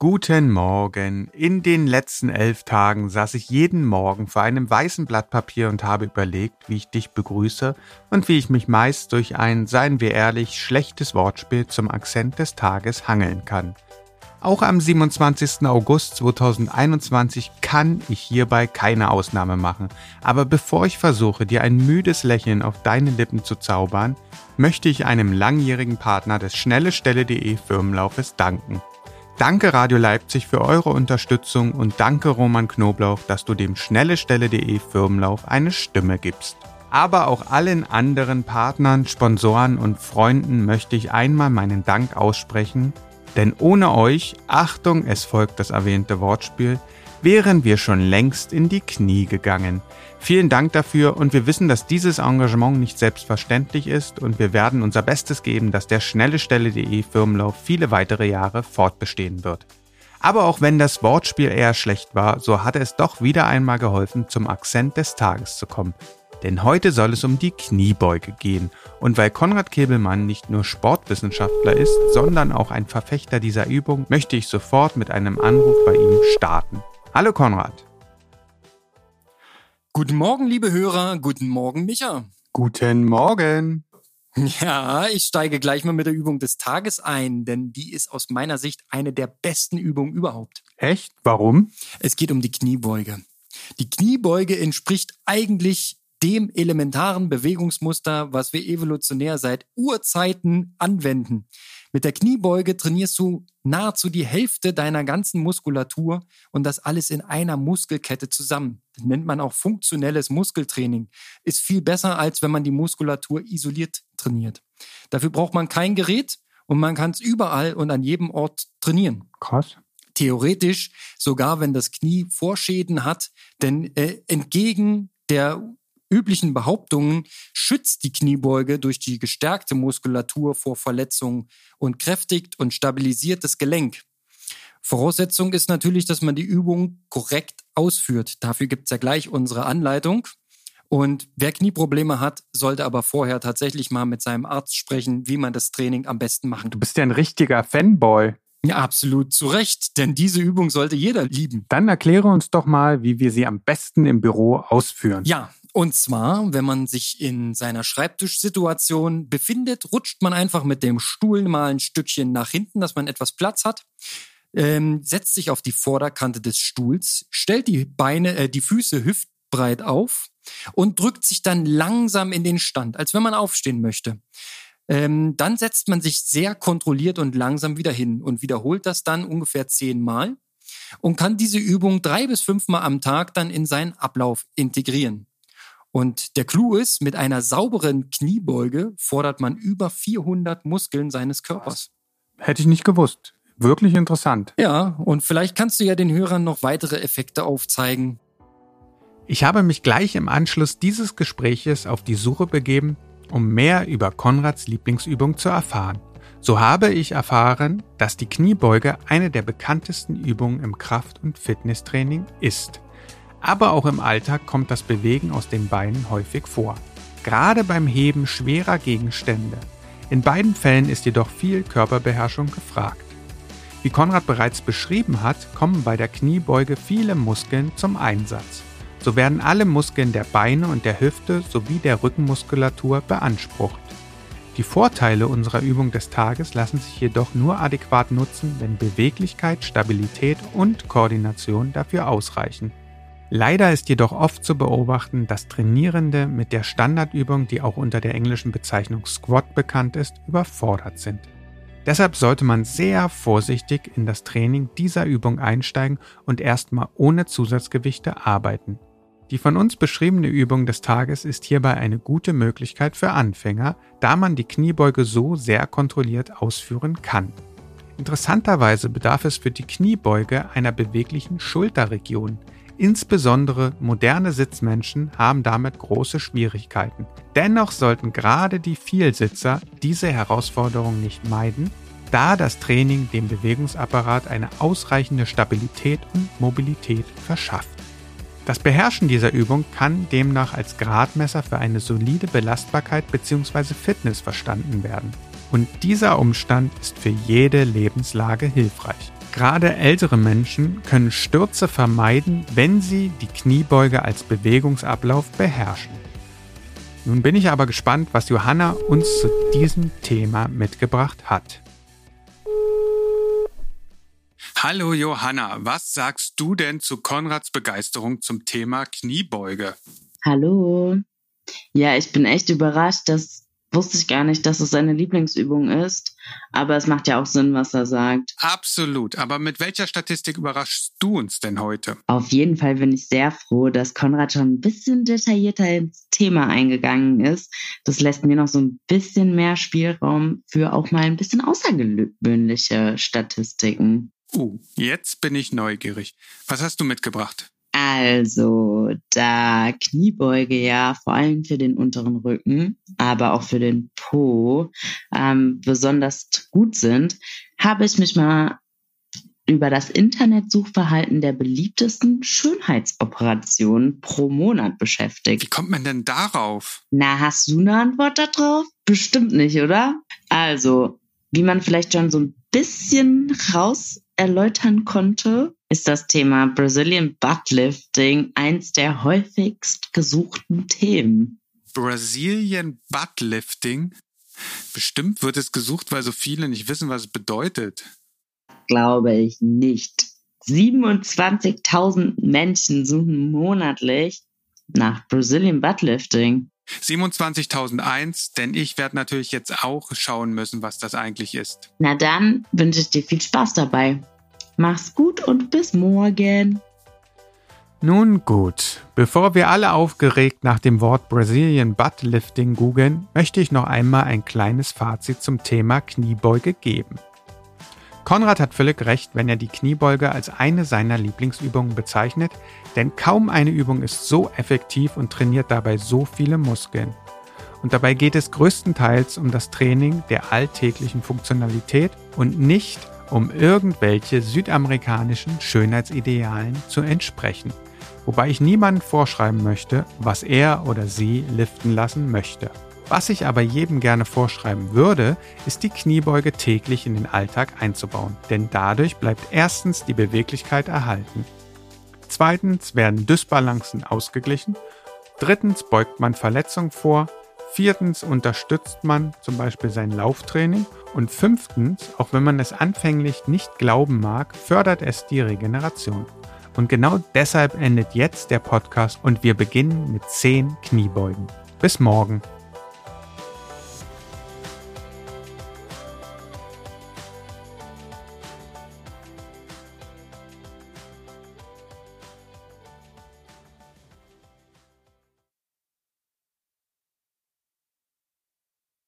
Guten Morgen. In den letzten elf Tagen saß ich jeden Morgen vor einem weißen Blatt Papier und habe überlegt, wie ich dich begrüße und wie ich mich meist durch ein, seien wir ehrlich, schlechtes Wortspiel zum Akzent des Tages hangeln kann. Auch am 27. August 2021 kann ich hierbei keine Ausnahme machen. Aber bevor ich versuche, dir ein müdes Lächeln auf deine Lippen zu zaubern, möchte ich einem langjährigen Partner des schnellestelle.de Firmenlaufes danken. Danke Radio Leipzig für eure Unterstützung und danke Roman Knoblauch, dass du dem schnellestelle.de Firmenlauf eine Stimme gibst. Aber auch allen anderen Partnern, Sponsoren und Freunden möchte ich einmal meinen Dank aussprechen, denn ohne euch, Achtung, es folgt das erwähnte Wortspiel, wären wir schon längst in die Knie gegangen. Vielen Dank dafür und wir wissen, dass dieses Engagement nicht selbstverständlich ist und wir werden unser Bestes geben, dass der schnellestelle.de Firmenlauf viele weitere Jahre fortbestehen wird. Aber auch wenn das Wortspiel eher schlecht war, so hatte es doch wieder einmal geholfen, zum Akzent des Tages zu kommen. Denn heute soll es um die Kniebeuge gehen. Und weil Konrad Kebelmann nicht nur Sportwissenschaftler ist, sondern auch ein Verfechter dieser Übung, möchte ich sofort mit einem Anruf bei ihm starten. Hallo Konrad. Guten Morgen, liebe Hörer. Guten Morgen, Micha. Guten Morgen. Ja, ich steige gleich mal mit der Übung des Tages ein, denn die ist aus meiner Sicht eine der besten Übungen überhaupt. Echt? Warum? Es geht um die Kniebeuge. Die Kniebeuge entspricht eigentlich dem elementaren Bewegungsmuster, was wir evolutionär seit Urzeiten anwenden. Mit der Kniebeuge trainierst du nahezu die Hälfte deiner ganzen Muskulatur und das alles in einer Muskelkette zusammen. Das nennt man auch funktionelles Muskeltraining. Ist viel besser, als wenn man die Muskulatur isoliert trainiert. Dafür braucht man kein Gerät und man kann es überall und an jedem Ort trainieren. Krass theoretisch sogar wenn das Knie Vorschäden hat, denn äh, entgegen der üblichen Behauptungen schützt die Kniebeuge durch die gestärkte Muskulatur vor Verletzungen und kräftigt und stabilisiert das Gelenk. Voraussetzung ist natürlich, dass man die Übung korrekt ausführt. Dafür gibt es ja gleich unsere Anleitung. Und wer Knieprobleme hat, sollte aber vorher tatsächlich mal mit seinem Arzt sprechen, wie man das Training am besten machen. Du bist ja ein richtiger Fanboy. Ja, absolut zu Recht, denn diese Übung sollte jeder lieben. Dann erkläre uns doch mal, wie wir sie am besten im Büro ausführen. Ja, und zwar, wenn man sich in seiner Schreibtischsituation befindet, rutscht man einfach mit dem Stuhl mal ein Stückchen nach hinten, dass man etwas Platz hat. Ähm, setzt sich auf die Vorderkante des Stuhls, stellt die Beine, äh, die Füße hüftbreit auf und drückt sich dann langsam in den Stand, als wenn man aufstehen möchte. Ähm, dann setzt man sich sehr kontrolliert und langsam wieder hin und wiederholt das dann ungefähr zehnmal und kann diese Übung drei bis fünfmal am Tag dann in seinen Ablauf integrieren. Und der Clou ist, mit einer sauberen Kniebeuge fordert man über 400 Muskeln seines Körpers. Hätte ich nicht gewusst. Wirklich interessant. Ja, und vielleicht kannst du ja den Hörern noch weitere Effekte aufzeigen. Ich habe mich gleich im Anschluss dieses Gespräches auf die Suche begeben, um mehr über Konrads Lieblingsübung zu erfahren. So habe ich erfahren, dass die Kniebeuge eine der bekanntesten Übungen im Kraft- und Fitnesstraining ist. Aber auch im Alltag kommt das Bewegen aus den Beinen häufig vor. Gerade beim Heben schwerer Gegenstände. In beiden Fällen ist jedoch viel Körperbeherrschung gefragt. Wie Konrad bereits beschrieben hat, kommen bei der Kniebeuge viele Muskeln zum Einsatz. So werden alle Muskeln der Beine und der Hüfte sowie der Rückenmuskulatur beansprucht. Die Vorteile unserer Übung des Tages lassen sich jedoch nur adäquat nutzen, wenn Beweglichkeit, Stabilität und Koordination dafür ausreichen. Leider ist jedoch oft zu beobachten, dass Trainierende mit der Standardübung, die auch unter der englischen Bezeichnung Squat bekannt ist, überfordert sind. Deshalb sollte man sehr vorsichtig in das Training dieser Übung einsteigen und erstmal ohne Zusatzgewichte arbeiten. Die von uns beschriebene Übung des Tages ist hierbei eine gute Möglichkeit für Anfänger, da man die Kniebeuge so sehr kontrolliert ausführen kann. Interessanterweise bedarf es für die Kniebeuge einer beweglichen Schulterregion, Insbesondere moderne Sitzmenschen haben damit große Schwierigkeiten. Dennoch sollten gerade die Vielsitzer diese Herausforderung nicht meiden, da das Training dem Bewegungsapparat eine ausreichende Stabilität und Mobilität verschafft. Das Beherrschen dieser Übung kann demnach als Gradmesser für eine solide Belastbarkeit bzw. Fitness verstanden werden. Und dieser Umstand ist für jede Lebenslage hilfreich. Gerade ältere Menschen können Stürze vermeiden, wenn sie die Kniebeuge als Bewegungsablauf beherrschen. Nun bin ich aber gespannt, was Johanna uns zu diesem Thema mitgebracht hat. Hallo Johanna, was sagst du denn zu Konrads Begeisterung zum Thema Kniebeuge? Hallo. Ja, ich bin echt überrascht, dass wusste ich gar nicht, dass es seine Lieblingsübung ist. Aber es macht ja auch Sinn, was er sagt. Absolut. Aber mit welcher Statistik überraschst du uns denn heute? Auf jeden Fall bin ich sehr froh, dass Konrad schon ein bisschen detaillierter ins Thema eingegangen ist. Das lässt mir noch so ein bisschen mehr Spielraum für auch mal ein bisschen außergewöhnliche Statistiken. Uh, jetzt bin ich neugierig. Was hast du mitgebracht? Also, da Kniebeuge ja vor allem für den unteren Rücken, aber auch für den Po ähm, besonders gut sind, habe ich mich mal über das Internetsuchverhalten der beliebtesten Schönheitsoperationen pro Monat beschäftigt. Wie kommt man denn darauf? Na, hast du eine Antwort darauf? Bestimmt nicht, oder? Also, wie man vielleicht schon so ein bisschen raus erläutern konnte, ist das Thema Brazilian Buttlifting eins der häufigst gesuchten Themen. Brazilian Buttlifting? Bestimmt wird es gesucht, weil so viele nicht wissen, was es bedeutet. Glaube ich nicht. 27.000 Menschen suchen monatlich nach Brazilian Buttlifting. 27.001, denn ich werde natürlich jetzt auch schauen müssen, was das eigentlich ist. Na dann wünsche ich dir viel Spaß dabei. Mach's gut und bis morgen. Nun gut, bevor wir alle aufgeregt nach dem Wort Brazilian Buttlifting googeln, möchte ich noch einmal ein kleines Fazit zum Thema Kniebeuge geben. Konrad hat völlig recht, wenn er die Kniebeuge als eine seiner Lieblingsübungen bezeichnet, denn kaum eine Übung ist so effektiv und trainiert dabei so viele Muskeln. Und dabei geht es größtenteils um das Training der alltäglichen Funktionalität und nicht um irgendwelche südamerikanischen Schönheitsidealen zu entsprechen, wobei ich niemandem vorschreiben möchte, was er oder sie liften lassen möchte. Was ich aber jedem gerne vorschreiben würde, ist die Kniebeuge täglich in den Alltag einzubauen, denn dadurch bleibt erstens die Beweglichkeit erhalten. Zweitens werden Dysbalancen ausgeglichen. Drittens beugt man Verletzungen vor. Viertens unterstützt man zum Beispiel sein Lauftraining. Und fünftens, auch wenn man es anfänglich nicht glauben mag, fördert es die Regeneration. Und genau deshalb endet jetzt der Podcast und wir beginnen mit 10 Kniebeugen. Bis morgen.